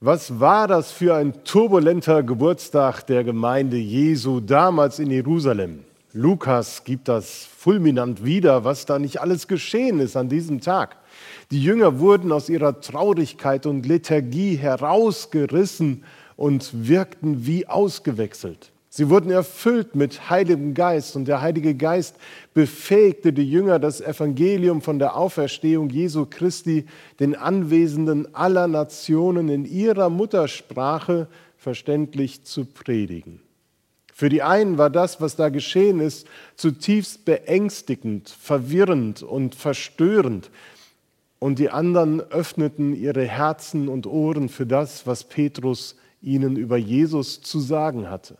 Was war das für ein turbulenter Geburtstag der Gemeinde Jesu damals in Jerusalem? Lukas gibt das fulminant wieder, was da nicht alles geschehen ist an diesem Tag. Die Jünger wurden aus ihrer Traurigkeit und Lethargie herausgerissen und wirkten wie ausgewechselt. Sie wurden erfüllt mit Heiligem Geist und der Heilige Geist befähigte die Jünger, das Evangelium von der Auferstehung Jesu Christi den Anwesenden aller Nationen in ihrer Muttersprache verständlich zu predigen. Für die einen war das, was da geschehen ist, zutiefst beängstigend, verwirrend und verstörend. Und die anderen öffneten ihre Herzen und Ohren für das, was Petrus ihnen über Jesus zu sagen hatte.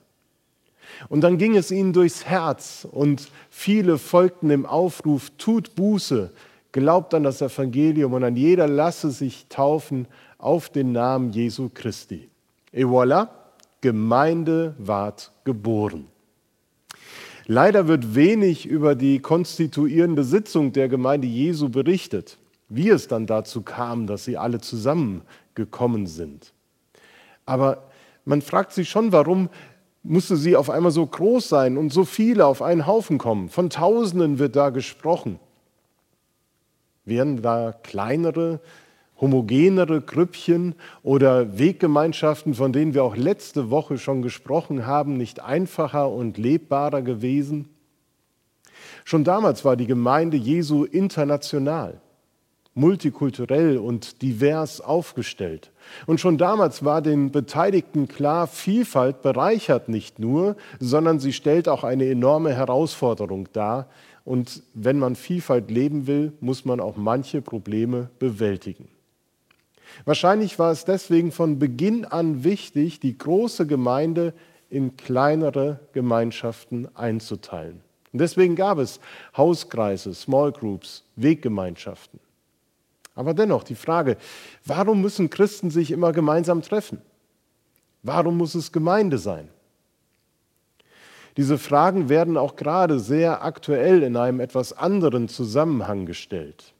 Und dann ging es ihnen durchs Herz und viele folgten dem Aufruf, tut Buße, glaubt an das Evangelium und an jeder lasse sich taufen auf den Namen Jesu Christi. Et voilà, Gemeinde ward geboren. Leider wird wenig über die konstituierende Sitzung der Gemeinde Jesu berichtet, wie es dann dazu kam, dass sie alle zusammengekommen sind. Aber man fragt sich schon, warum musste sie auf einmal so groß sein und so viele auf einen Haufen kommen. Von Tausenden wird da gesprochen. Wären da kleinere, homogenere Grüppchen oder Weggemeinschaften, von denen wir auch letzte Woche schon gesprochen haben, nicht einfacher und lebbarer gewesen? Schon damals war die Gemeinde Jesu international multikulturell und divers aufgestellt. Und schon damals war den Beteiligten klar, Vielfalt bereichert nicht nur, sondern sie stellt auch eine enorme Herausforderung dar. Und wenn man Vielfalt leben will, muss man auch manche Probleme bewältigen. Wahrscheinlich war es deswegen von Beginn an wichtig, die große Gemeinde in kleinere Gemeinschaften einzuteilen. Und deswegen gab es Hauskreise, Small Groups, Weggemeinschaften. Aber dennoch die Frage, warum müssen Christen sich immer gemeinsam treffen? Warum muss es Gemeinde sein? Diese Fragen werden auch gerade sehr aktuell in einem etwas anderen Zusammenhang gestellt.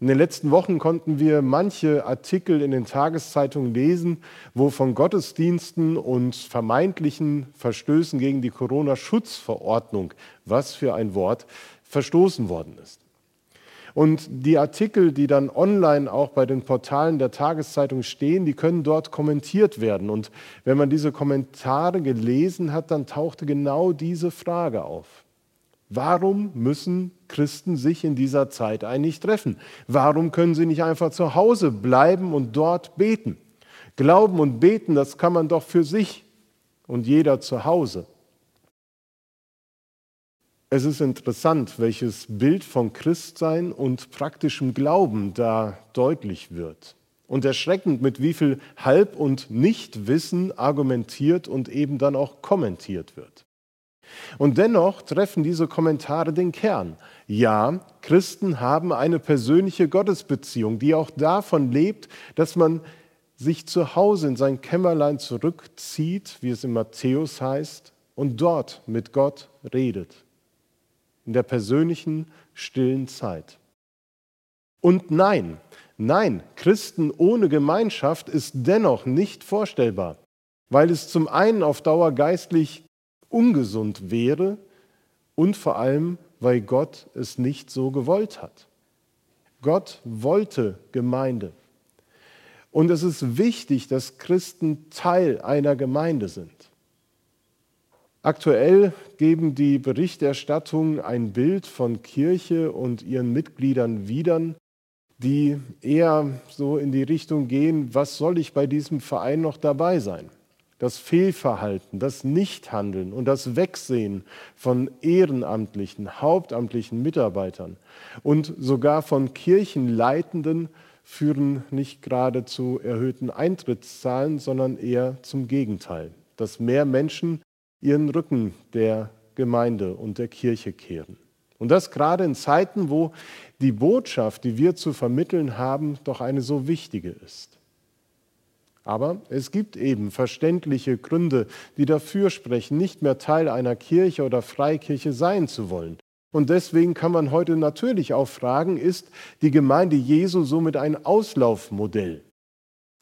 In den letzten Wochen konnten wir manche Artikel in den Tageszeitungen lesen, wo von Gottesdiensten und vermeintlichen Verstößen gegen die Corona-Schutzverordnung, was für ein Wort, verstoßen worden ist. Und die Artikel, die dann online auch bei den Portalen der Tageszeitung stehen, die können dort kommentiert werden. Und wenn man diese Kommentare gelesen hat, dann tauchte genau diese Frage auf. Warum müssen Christen sich in dieser Zeit eigentlich treffen? Warum können sie nicht einfach zu Hause bleiben und dort beten? Glauben und beten, das kann man doch für sich und jeder zu Hause. Es ist interessant, welches Bild von Christsein und praktischem Glauben da deutlich wird. Und erschreckend, mit wie viel Halb- und Nichtwissen argumentiert und eben dann auch kommentiert wird. Und dennoch treffen diese Kommentare den Kern. Ja, Christen haben eine persönliche Gottesbeziehung, die auch davon lebt, dass man sich zu Hause in sein Kämmerlein zurückzieht, wie es in Matthäus heißt, und dort mit Gott redet in der persönlichen, stillen Zeit. Und nein, nein, Christen ohne Gemeinschaft ist dennoch nicht vorstellbar, weil es zum einen auf Dauer geistlich ungesund wäre und vor allem, weil Gott es nicht so gewollt hat. Gott wollte Gemeinde. Und es ist wichtig, dass Christen Teil einer Gemeinde sind. Aktuell geben die Berichterstattungen ein Bild von Kirche und ihren Mitgliedern widern, die eher so in die Richtung gehen, was soll ich bei diesem Verein noch dabei sein? Das Fehlverhalten, das Nichthandeln und das Wegsehen von ehrenamtlichen, hauptamtlichen Mitarbeitern und sogar von Kirchenleitenden führen nicht gerade zu erhöhten Eintrittszahlen, sondern eher zum Gegenteil, dass mehr Menschen ihren Rücken der Gemeinde und der Kirche kehren. Und das gerade in Zeiten, wo die Botschaft, die wir zu vermitteln haben, doch eine so wichtige ist. Aber es gibt eben verständliche Gründe, die dafür sprechen, nicht mehr Teil einer Kirche oder Freikirche sein zu wollen. Und deswegen kann man heute natürlich auch fragen, ist die Gemeinde Jesu somit ein Auslaufmodell?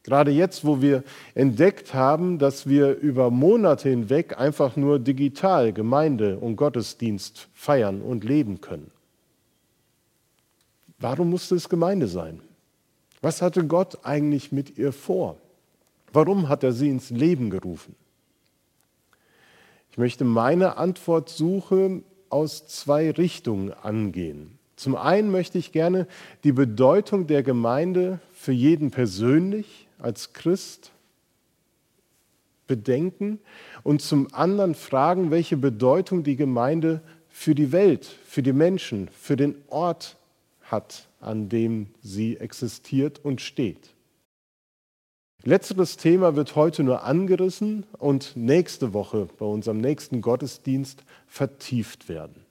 Gerade jetzt, wo wir entdeckt haben, dass wir über Monate hinweg einfach nur digital Gemeinde und Gottesdienst feiern und leben können. Warum musste es Gemeinde sein? Was hatte Gott eigentlich mit ihr vor? Warum hat er sie ins Leben gerufen? Ich möchte meine Antwortsuche aus zwei Richtungen angehen. Zum einen möchte ich gerne die Bedeutung der Gemeinde für jeden persönlich als Christ bedenken und zum anderen fragen, welche Bedeutung die Gemeinde für die Welt, für die Menschen, für den Ort hat, an dem sie existiert und steht. Letzteres Thema wird heute nur angerissen und nächste Woche bei unserem nächsten Gottesdienst vertieft werden.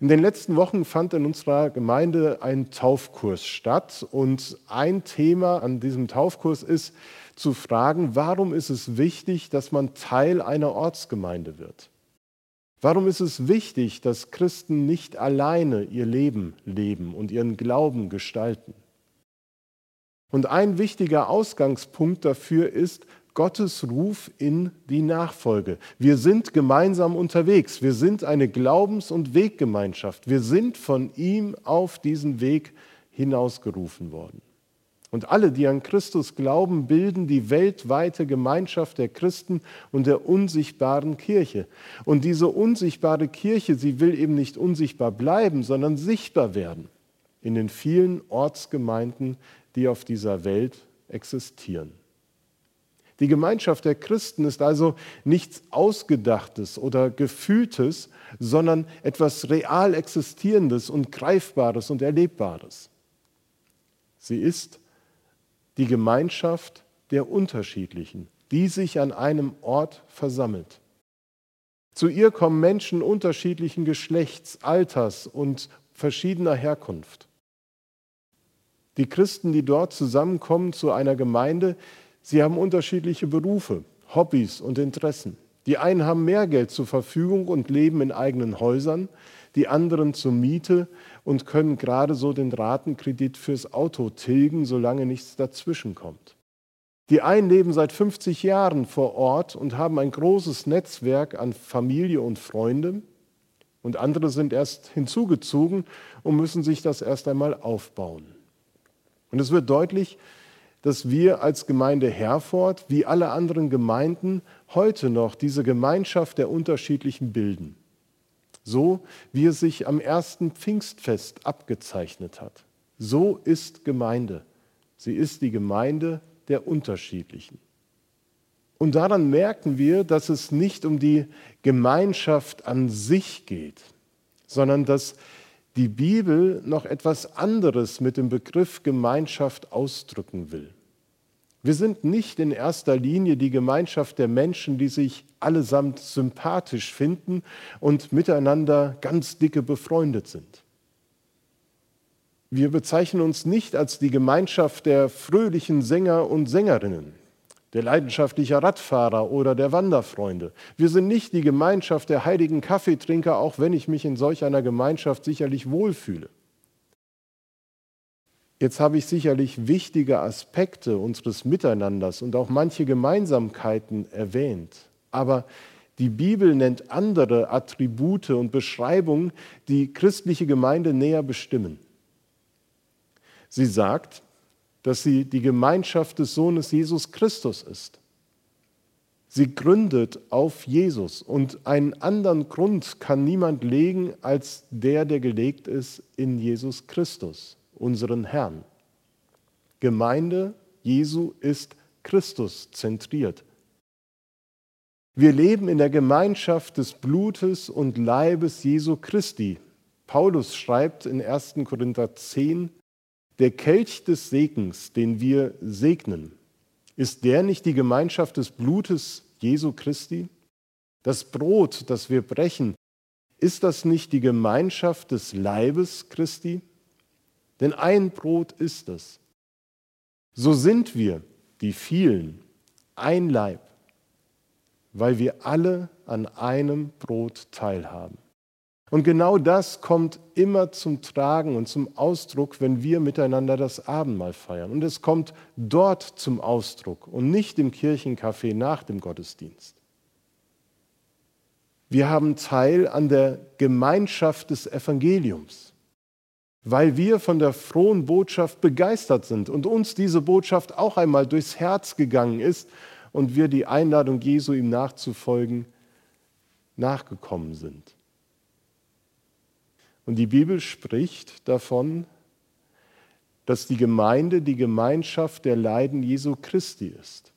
In den letzten Wochen fand in unserer Gemeinde ein Taufkurs statt und ein Thema an diesem Taufkurs ist zu fragen, warum ist es wichtig, dass man Teil einer Ortsgemeinde wird? Warum ist es wichtig, dass Christen nicht alleine ihr Leben leben und ihren Glauben gestalten? Und ein wichtiger Ausgangspunkt dafür ist, Gottes Ruf in die Nachfolge. Wir sind gemeinsam unterwegs. Wir sind eine Glaubens- und Weggemeinschaft. Wir sind von ihm auf diesen Weg hinausgerufen worden. Und alle, die an Christus glauben, bilden die weltweite Gemeinschaft der Christen und der unsichtbaren Kirche. Und diese unsichtbare Kirche, sie will eben nicht unsichtbar bleiben, sondern sichtbar werden in den vielen Ortsgemeinden, die auf dieser Welt existieren. Die Gemeinschaft der Christen ist also nichts Ausgedachtes oder Gefühltes, sondern etwas real Existierendes und Greifbares und Erlebbares. Sie ist die Gemeinschaft der Unterschiedlichen, die sich an einem Ort versammelt. Zu ihr kommen Menschen unterschiedlichen Geschlechts, Alters und verschiedener Herkunft. Die Christen, die dort zusammenkommen zu einer Gemeinde, Sie haben unterschiedliche Berufe, Hobbys und Interessen. Die einen haben mehr Geld zur Verfügung und leben in eigenen Häusern, die anderen zur Miete und können gerade so den Ratenkredit fürs Auto tilgen, solange nichts dazwischenkommt. Die einen leben seit 50 Jahren vor Ort und haben ein großes Netzwerk an Familie und Freunde und andere sind erst hinzugezogen und müssen sich das erst einmal aufbauen. Und es wird deutlich, dass wir als Gemeinde Herford, wie alle anderen Gemeinden, heute noch diese Gemeinschaft der Unterschiedlichen bilden. So wie es sich am ersten Pfingstfest abgezeichnet hat. So ist Gemeinde. Sie ist die Gemeinde der Unterschiedlichen. Und daran merken wir, dass es nicht um die Gemeinschaft an sich geht, sondern dass die Bibel noch etwas anderes mit dem Begriff Gemeinschaft ausdrücken will. Wir sind nicht in erster Linie die Gemeinschaft der Menschen, die sich allesamt sympathisch finden und miteinander ganz dicke befreundet sind. Wir bezeichnen uns nicht als die Gemeinschaft der fröhlichen Sänger und Sängerinnen, der leidenschaftlichen Radfahrer oder der Wanderfreunde. Wir sind nicht die Gemeinschaft der heiligen Kaffeetrinker, auch wenn ich mich in solch einer Gemeinschaft sicherlich wohlfühle. Jetzt habe ich sicherlich wichtige Aspekte unseres Miteinanders und auch manche Gemeinsamkeiten erwähnt. Aber die Bibel nennt andere Attribute und Beschreibungen, die christliche Gemeinde näher bestimmen. Sie sagt, dass sie die Gemeinschaft des Sohnes Jesus Christus ist. Sie gründet auf Jesus und einen anderen Grund kann niemand legen als der, der gelegt ist in Jesus Christus, unseren Herrn. Gemeinde Jesu ist Christus zentriert. Wir leben in der Gemeinschaft des Blutes und Leibes Jesu Christi. Paulus schreibt in 1. Korinther 10, der Kelch des Segens, den wir segnen, ist der nicht die Gemeinschaft des Blutes Jesu Christi? Das Brot, das wir brechen, ist das nicht die Gemeinschaft des Leibes Christi? Denn ein Brot ist es. So sind wir, die vielen, ein Leib, weil wir alle an einem Brot teilhaben. Und genau das kommt immer zum Tragen und zum Ausdruck, wenn wir miteinander das Abendmahl feiern. Und es kommt dort zum Ausdruck und nicht im Kirchencafé nach dem Gottesdienst. Wir haben Teil an der Gemeinschaft des Evangeliums, weil wir von der frohen Botschaft begeistert sind und uns diese Botschaft auch einmal durchs Herz gegangen ist und wir die Einladung Jesu ihm nachzufolgen nachgekommen sind. Und die Bibel spricht davon, dass die Gemeinde die Gemeinschaft der Leiden Jesu Christi ist.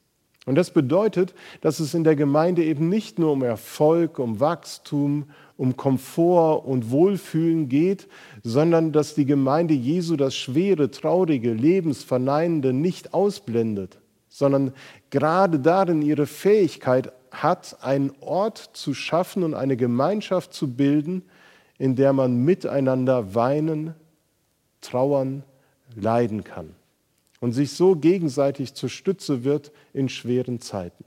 Und das bedeutet, dass es in der Gemeinde eben nicht nur um Erfolg, um Wachstum, um Komfort und Wohlfühlen geht, sondern dass die Gemeinde Jesu das schwere, traurige, lebensverneinende nicht ausblendet, sondern gerade darin ihre Fähigkeit hat, einen Ort zu schaffen und eine Gemeinschaft zu bilden, in der man miteinander weinen, trauern, leiden kann und sich so gegenseitig zur Stütze wird in schweren Zeiten.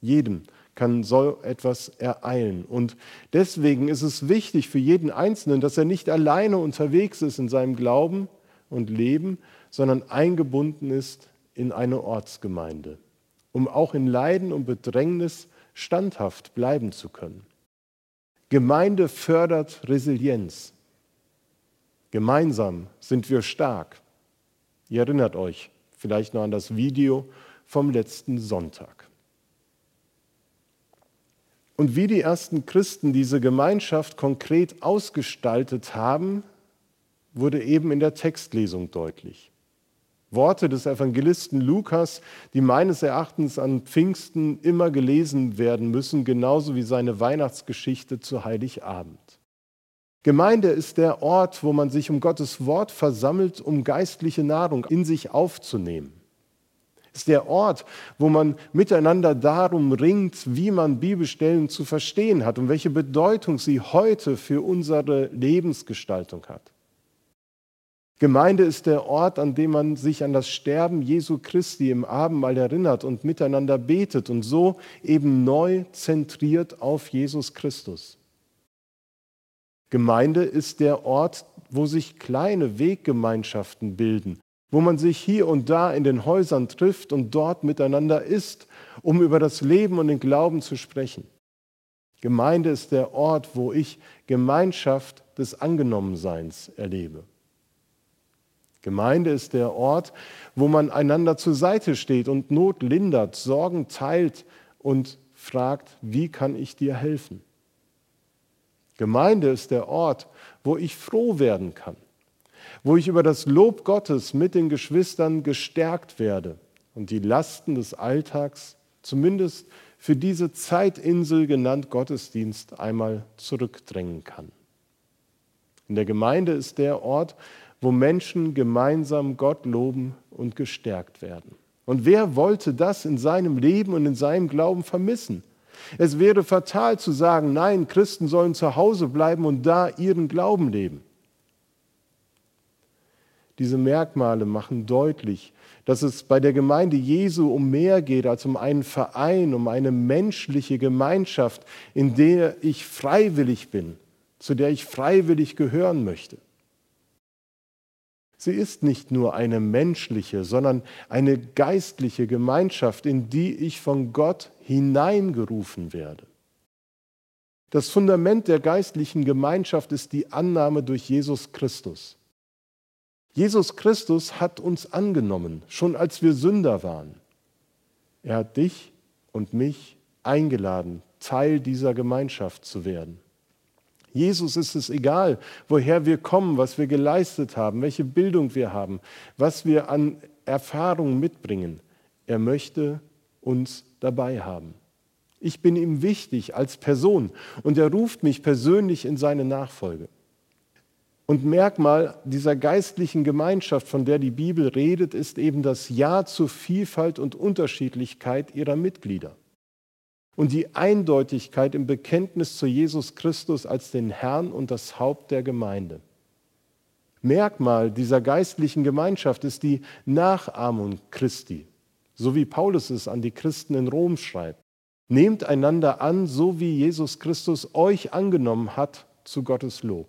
Jedem kann so etwas ereilen. Und deswegen ist es wichtig für jeden Einzelnen, dass er nicht alleine unterwegs ist in seinem Glauben und Leben, sondern eingebunden ist in eine Ortsgemeinde, um auch in Leiden und Bedrängnis standhaft bleiben zu können. Gemeinde fördert Resilienz. Gemeinsam sind wir stark. Ihr erinnert euch vielleicht noch an das Video vom letzten Sonntag. Und wie die ersten Christen diese Gemeinschaft konkret ausgestaltet haben, wurde eben in der Textlesung deutlich. Worte des Evangelisten Lukas, die meines Erachtens an Pfingsten immer gelesen werden müssen, genauso wie seine Weihnachtsgeschichte zu Heiligabend. Gemeinde ist der Ort, wo man sich um Gottes Wort versammelt, um geistliche Nahrung in sich aufzunehmen. Ist der Ort, wo man miteinander darum ringt, wie man Bibelstellen zu verstehen hat und welche Bedeutung sie heute für unsere Lebensgestaltung hat. Gemeinde ist der Ort, an dem man sich an das Sterben Jesu Christi im Abendmahl erinnert und miteinander betet und so eben neu zentriert auf Jesus Christus. Gemeinde ist der Ort, wo sich kleine Weggemeinschaften bilden, wo man sich hier und da in den Häusern trifft und dort miteinander ist, um über das Leben und den Glauben zu sprechen. Gemeinde ist der Ort, wo ich Gemeinschaft des Angenommenseins erlebe. Gemeinde ist der Ort, wo man einander zur Seite steht und Not lindert, Sorgen teilt und fragt, wie kann ich dir helfen? Gemeinde ist der Ort, wo ich froh werden kann, wo ich über das Lob Gottes mit den Geschwistern gestärkt werde und die Lasten des Alltags zumindest für diese Zeitinsel genannt Gottesdienst einmal zurückdrängen kann. In der Gemeinde ist der Ort, wo Menschen gemeinsam Gott loben und gestärkt werden. Und wer wollte das in seinem Leben und in seinem Glauben vermissen? Es wäre fatal zu sagen, nein, Christen sollen zu Hause bleiben und da ihren Glauben leben. Diese Merkmale machen deutlich, dass es bei der Gemeinde Jesu um mehr geht als um einen Verein, um eine menschliche Gemeinschaft, in der ich freiwillig bin, zu der ich freiwillig gehören möchte. Sie ist nicht nur eine menschliche, sondern eine geistliche Gemeinschaft, in die ich von Gott hineingerufen werde. Das Fundament der geistlichen Gemeinschaft ist die Annahme durch Jesus Christus. Jesus Christus hat uns angenommen, schon als wir Sünder waren. Er hat dich und mich eingeladen, Teil dieser Gemeinschaft zu werden. Jesus ist es egal, woher wir kommen, was wir geleistet haben, welche Bildung wir haben, was wir an Erfahrungen mitbringen. Er möchte uns dabei haben. Ich bin ihm wichtig als Person und er ruft mich persönlich in seine Nachfolge. Und Merkmal dieser geistlichen Gemeinschaft, von der die Bibel redet, ist eben das Ja zur Vielfalt und Unterschiedlichkeit ihrer Mitglieder und die Eindeutigkeit im Bekenntnis zu Jesus Christus als den Herrn und das Haupt der Gemeinde. Merkmal dieser geistlichen Gemeinschaft ist die Nachahmung Christi, so wie Paulus es an die Christen in Rom schreibt. Nehmt einander an, so wie Jesus Christus euch angenommen hat, zu Gottes Lob.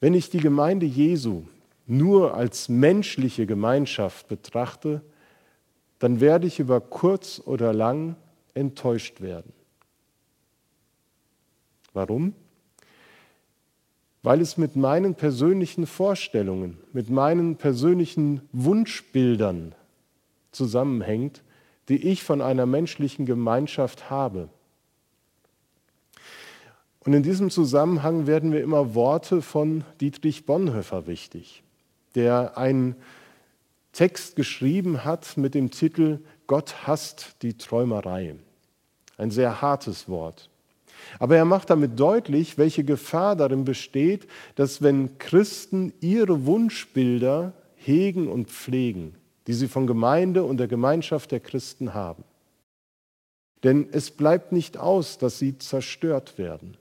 Wenn ich die Gemeinde Jesu nur als menschliche Gemeinschaft betrachte, dann werde ich über kurz oder lang enttäuscht werden. Warum? Weil es mit meinen persönlichen Vorstellungen, mit meinen persönlichen Wunschbildern zusammenhängt, die ich von einer menschlichen Gemeinschaft habe. Und in diesem Zusammenhang werden mir immer Worte von Dietrich Bonhoeffer wichtig, der einen Text geschrieben hat mit dem Titel Gott hasst die Träumerei. Ein sehr hartes Wort. Aber er macht damit deutlich, welche Gefahr darin besteht, dass wenn Christen ihre Wunschbilder hegen und pflegen, die sie von Gemeinde und der Gemeinschaft der Christen haben. Denn es bleibt nicht aus, dass sie zerstört werden,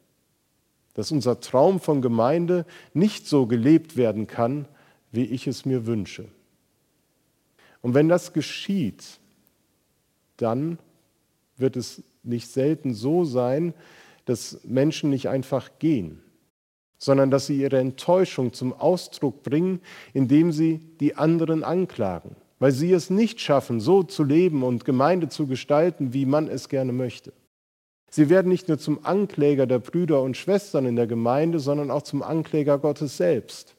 dass unser Traum von Gemeinde nicht so gelebt werden kann, wie ich es mir wünsche. Und wenn das geschieht, dann wird es nicht selten so sein, dass Menschen nicht einfach gehen, sondern dass sie ihre Enttäuschung zum Ausdruck bringen, indem sie die anderen anklagen, weil sie es nicht schaffen, so zu leben und Gemeinde zu gestalten, wie man es gerne möchte. Sie werden nicht nur zum Ankläger der Brüder und Schwestern in der Gemeinde, sondern auch zum Ankläger Gottes selbst.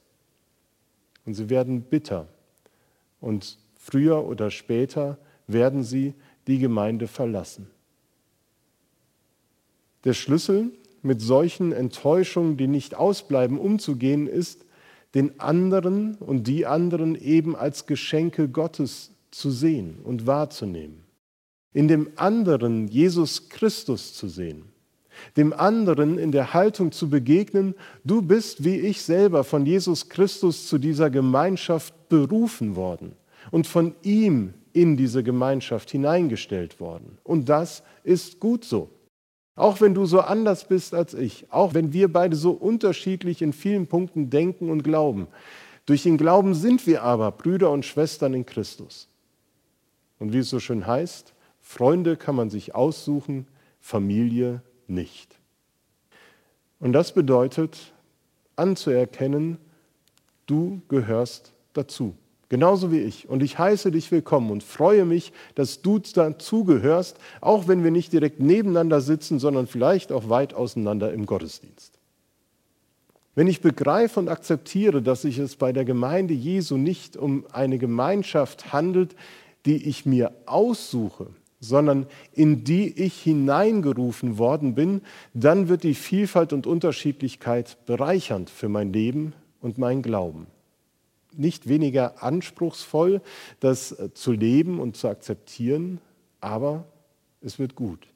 Und sie werden bitter. Und früher oder später werden sie die Gemeinde verlassen. Der Schlüssel, mit solchen Enttäuschungen, die nicht ausbleiben, umzugehen, ist, den anderen und die anderen eben als Geschenke Gottes zu sehen und wahrzunehmen. In dem anderen Jesus Christus zu sehen. Dem anderen in der Haltung zu begegnen, du bist wie ich selber von Jesus Christus zu dieser Gemeinschaft berufen worden und von ihm in diese Gemeinschaft hineingestellt worden. Und das ist gut so. Auch wenn du so anders bist als ich, auch wenn wir beide so unterschiedlich in vielen Punkten denken und glauben. Durch den Glauben sind wir aber Brüder und Schwestern in Christus. Und wie es so schön heißt, Freunde kann man sich aussuchen, Familie nicht. Und das bedeutet anzuerkennen, du gehörst dazu. Genauso wie ich. Und ich heiße dich willkommen und freue mich, dass du dazugehörst, auch wenn wir nicht direkt nebeneinander sitzen, sondern vielleicht auch weit auseinander im Gottesdienst. Wenn ich begreife und akzeptiere, dass sich es bei der Gemeinde Jesu nicht um eine Gemeinschaft handelt, die ich mir aussuche, sondern in die ich hineingerufen worden bin, dann wird die Vielfalt und Unterschiedlichkeit bereichernd für mein Leben und mein Glauben nicht weniger anspruchsvoll, das äh, zu leben und zu akzeptieren, aber es wird gut.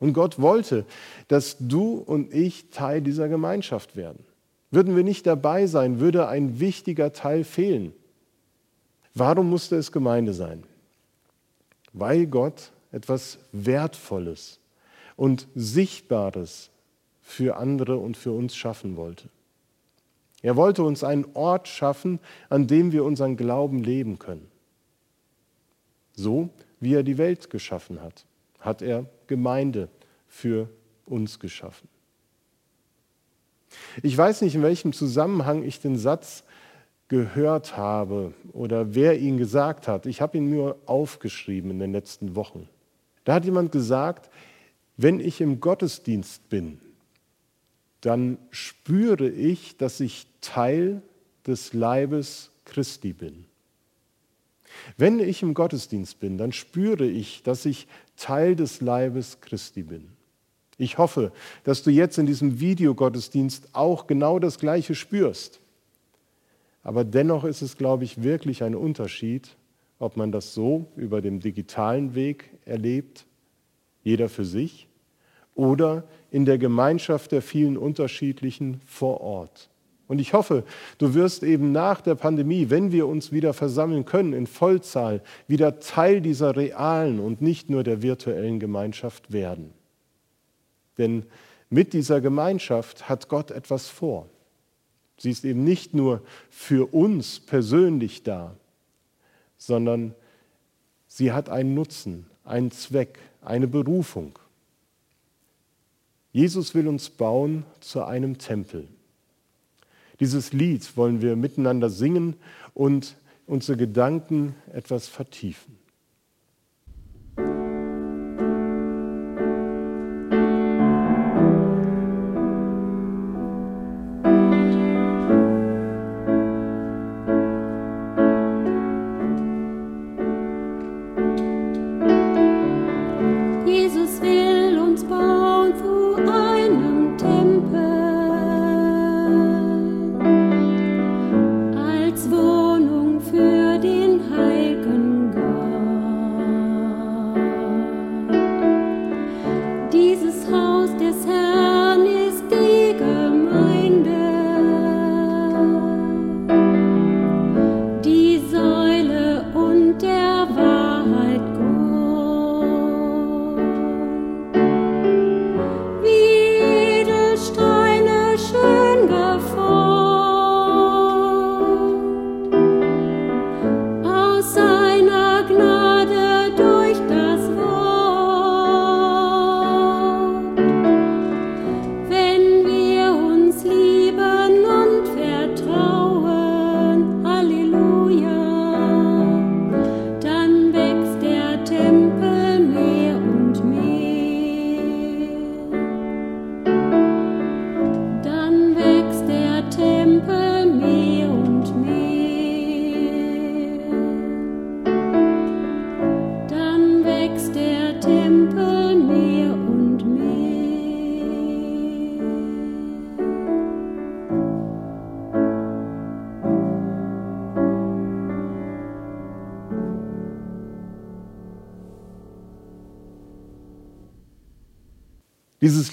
Und Gott wollte, dass du und ich Teil dieser Gemeinschaft werden. Würden wir nicht dabei sein, würde ein wichtiger Teil fehlen. Warum musste es Gemeinde sein? Weil Gott etwas Wertvolles und Sichtbares für andere und für uns schaffen wollte. Er wollte uns einen Ort schaffen, an dem wir unseren Glauben leben können. So wie er die Welt geschaffen hat, hat er Gemeinde für uns geschaffen. Ich weiß nicht, in welchem Zusammenhang ich den Satz gehört habe oder wer ihn gesagt hat. Ich habe ihn nur aufgeschrieben in den letzten Wochen. Da hat jemand gesagt, wenn ich im Gottesdienst bin, dann spüre ich, dass ich Teil des Leibes Christi bin. Wenn ich im Gottesdienst bin, dann spüre ich, dass ich Teil des Leibes Christi bin. Ich hoffe, dass du jetzt in diesem Videogottesdienst auch genau das Gleiche spürst. Aber dennoch ist es, glaube ich, wirklich ein Unterschied, ob man das so über den digitalen Weg erlebt, jeder für sich, oder in der Gemeinschaft der vielen unterschiedlichen vor Ort. Und ich hoffe, du wirst eben nach der Pandemie, wenn wir uns wieder versammeln können in Vollzahl, wieder Teil dieser realen und nicht nur der virtuellen Gemeinschaft werden. Denn mit dieser Gemeinschaft hat Gott etwas vor. Sie ist eben nicht nur für uns persönlich da, sondern sie hat einen Nutzen, einen Zweck, eine Berufung. Jesus will uns bauen zu einem Tempel. Dieses Lied wollen wir miteinander singen und unsere Gedanken etwas vertiefen.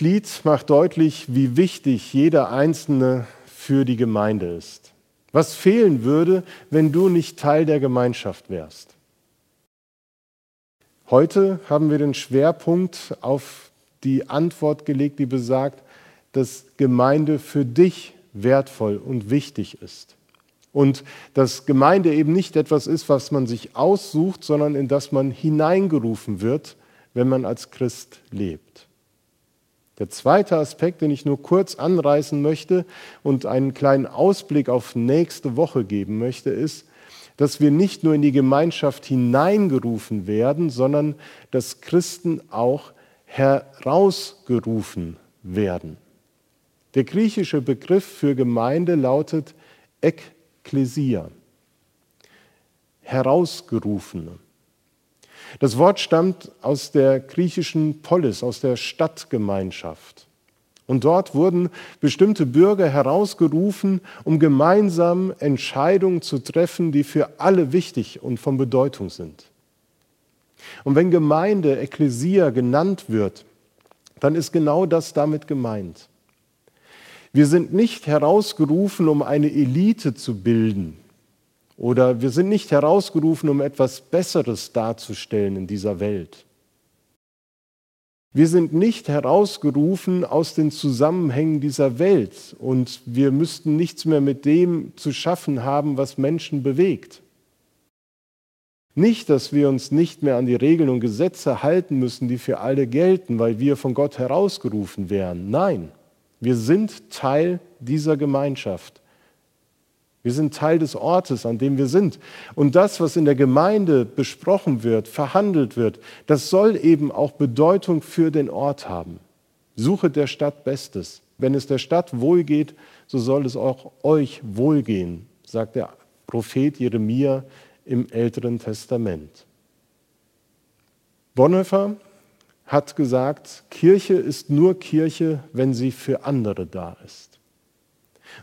Dieses Lied macht deutlich, wie wichtig jeder Einzelne für die Gemeinde ist. Was fehlen würde, wenn du nicht Teil der Gemeinschaft wärst. Heute haben wir den Schwerpunkt auf die Antwort gelegt, die besagt, dass Gemeinde für dich wertvoll und wichtig ist. Und dass Gemeinde eben nicht etwas ist, was man sich aussucht, sondern in das man hineingerufen wird, wenn man als Christ lebt. Der zweite Aspekt, den ich nur kurz anreißen möchte und einen kleinen Ausblick auf nächste Woche geben möchte, ist, dass wir nicht nur in die Gemeinschaft hineingerufen werden, sondern dass Christen auch herausgerufen werden. Der griechische Begriff für Gemeinde lautet Ekklesia, herausgerufene. Das Wort stammt aus der griechischen Polis, aus der Stadtgemeinschaft. Und dort wurden bestimmte Bürger herausgerufen, um gemeinsam Entscheidungen zu treffen, die für alle wichtig und von Bedeutung sind. Und wenn Gemeinde, Ekklesia genannt wird, dann ist genau das damit gemeint. Wir sind nicht herausgerufen, um eine Elite zu bilden, oder wir sind nicht herausgerufen, um etwas Besseres darzustellen in dieser Welt. Wir sind nicht herausgerufen aus den Zusammenhängen dieser Welt und wir müssten nichts mehr mit dem zu schaffen haben, was Menschen bewegt. Nicht, dass wir uns nicht mehr an die Regeln und Gesetze halten müssen, die für alle gelten, weil wir von Gott herausgerufen wären. Nein, wir sind Teil dieser Gemeinschaft. Wir sind Teil des Ortes, an dem wir sind. Und das, was in der Gemeinde besprochen wird, verhandelt wird, das soll eben auch Bedeutung für den Ort haben. Suche der Stadt Bestes. Wenn es der Stadt wohlgeht, so soll es auch euch wohlgehen, sagt der Prophet Jeremia im Älteren Testament. Bonhoeffer hat gesagt, Kirche ist nur Kirche, wenn sie für andere da ist.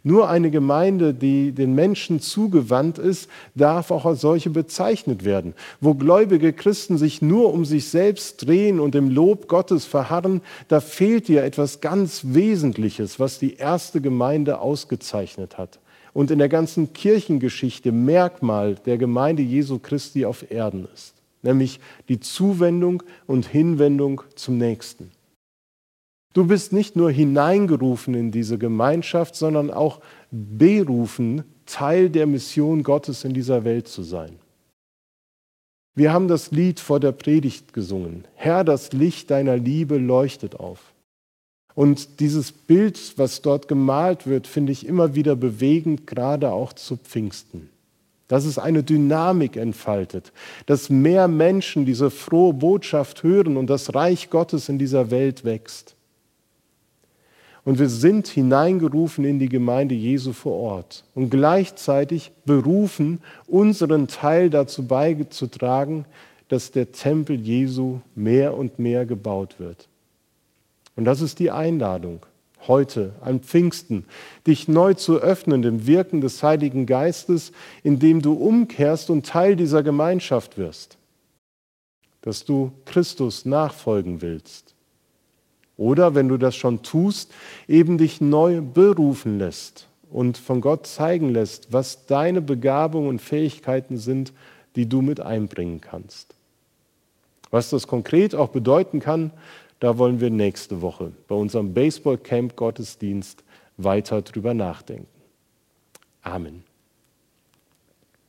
Nur eine Gemeinde, die den Menschen zugewandt ist, darf auch als solche bezeichnet werden. Wo gläubige Christen sich nur um sich selbst drehen und im Lob Gottes verharren, da fehlt dir etwas ganz Wesentliches, was die erste Gemeinde ausgezeichnet hat und in der ganzen Kirchengeschichte Merkmal der Gemeinde Jesu Christi auf Erden ist, nämlich die Zuwendung und Hinwendung zum Nächsten. Du bist nicht nur hineingerufen in diese Gemeinschaft, sondern auch berufen, Teil der Mission Gottes in dieser Welt zu sein. Wir haben das Lied vor der Predigt gesungen. Herr, das Licht deiner Liebe leuchtet auf. Und dieses Bild, was dort gemalt wird, finde ich immer wieder bewegend, gerade auch zu Pfingsten. Dass es eine Dynamik entfaltet, dass mehr Menschen diese frohe Botschaft hören und das Reich Gottes in dieser Welt wächst. Und wir sind hineingerufen in die Gemeinde Jesu vor Ort und gleichzeitig berufen, unseren Teil dazu beizutragen, dass der Tempel Jesu mehr und mehr gebaut wird. Und das ist die Einladung heute an Pfingsten, dich neu zu öffnen dem Wirken des Heiligen Geistes, indem du umkehrst und Teil dieser Gemeinschaft wirst, dass du Christus nachfolgen willst. Oder wenn du das schon tust, eben dich neu berufen lässt und von Gott zeigen lässt, was deine Begabungen und Fähigkeiten sind, die du mit einbringen kannst. Was das konkret auch bedeuten kann, da wollen wir nächste Woche bei unserem Baseball Camp Gottesdienst weiter drüber nachdenken. Amen.